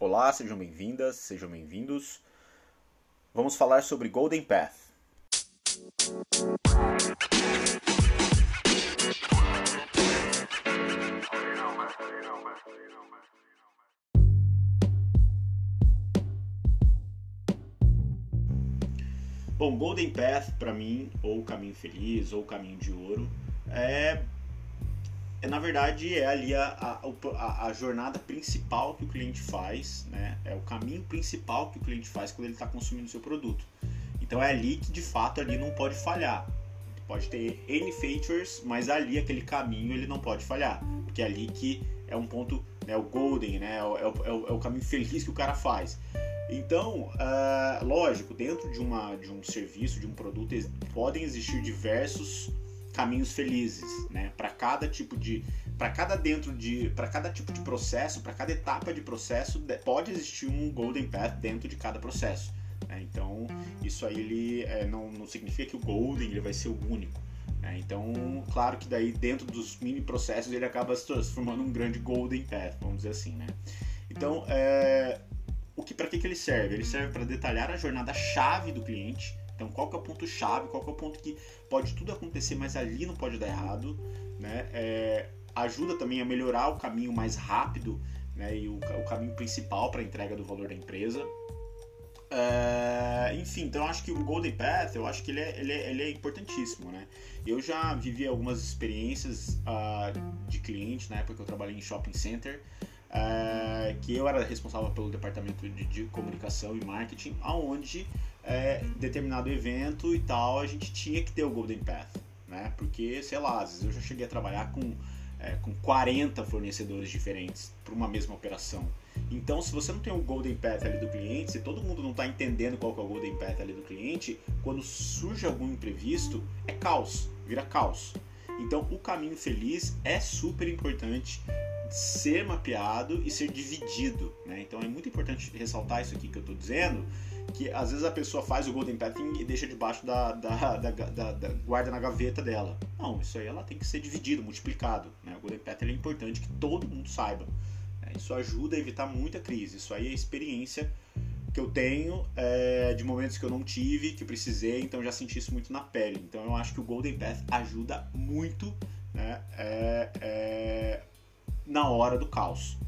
Olá, sejam bem-vindas, sejam bem-vindos. Vamos falar sobre Golden Path. Bom, Golden Path para mim, ou Caminho Feliz, ou Caminho de Ouro, é é, na verdade é ali a, a, a, jornada principal que o cliente faz, né? É o caminho principal que o cliente faz quando ele está consumindo o seu produto. Então é ali que de fato ali não pode falhar. Pode ter N features, mas ali aquele caminho ele não pode falhar, porque é ali que é um ponto, né, o golden, né, é o, é o, é o caminho feliz que o cara faz. Então, uh, lógico, dentro de, uma, de um serviço, de um produto, podem existir diversos caminhos felizes, né? Para cada tipo de, para cada dentro de, para cada tipo de processo, para cada etapa de processo, pode existir um golden path dentro de cada processo. Né? Então, isso aí ele é, não, não significa que o golden ele vai ser o único. Né? Então, claro que daí dentro dos mini processos ele acaba se transformando um grande golden path, vamos dizer assim, né? Então, é, o que para que, que ele serve? Ele serve para detalhar a jornada chave do cliente então, qual que é o ponto chave, qual que é o ponto que pode tudo acontecer, mas ali não pode dar errado, né? É, ajuda também a melhorar o caminho mais rápido, né? E o, o caminho principal para a entrega do valor da empresa. É, enfim, então eu acho que o Golden Path, eu acho que ele é, ele é, ele é importantíssimo, né? Eu já vivi algumas experiências uh, de cliente na época que eu trabalhei em shopping center, uh, que eu era responsável pelo departamento de, de comunicação e marketing, aonde é, determinado evento e tal, a gente tinha que ter o Golden Path, né? Porque, sei lá, às vezes eu já cheguei a trabalhar com, é, com 40 fornecedores diferentes para uma mesma operação. Então, se você não tem o Golden Path ali do cliente, se todo mundo não está entendendo qual é o Golden Path ali do cliente, quando surge algum imprevisto, é caos, vira caos. Então, o caminho feliz é super importante ser mapeado e ser dividido. Né? Então, é muito importante ressaltar isso aqui que eu estou dizendo, que às vezes a pessoa faz o golden pathing e deixa debaixo da, da, da, da, da guarda na gaveta dela. Não, isso aí ela tem que ser dividido, multiplicado. Né? O golden path é importante que todo mundo saiba. Né? Isso ajuda a evitar muita crise. Isso aí é experiência que eu tenho é, de momentos que eu não tive, que precisei, então já senti isso muito na pele. Então eu acho que o golden path ajuda muito né, é, é, na hora do caos.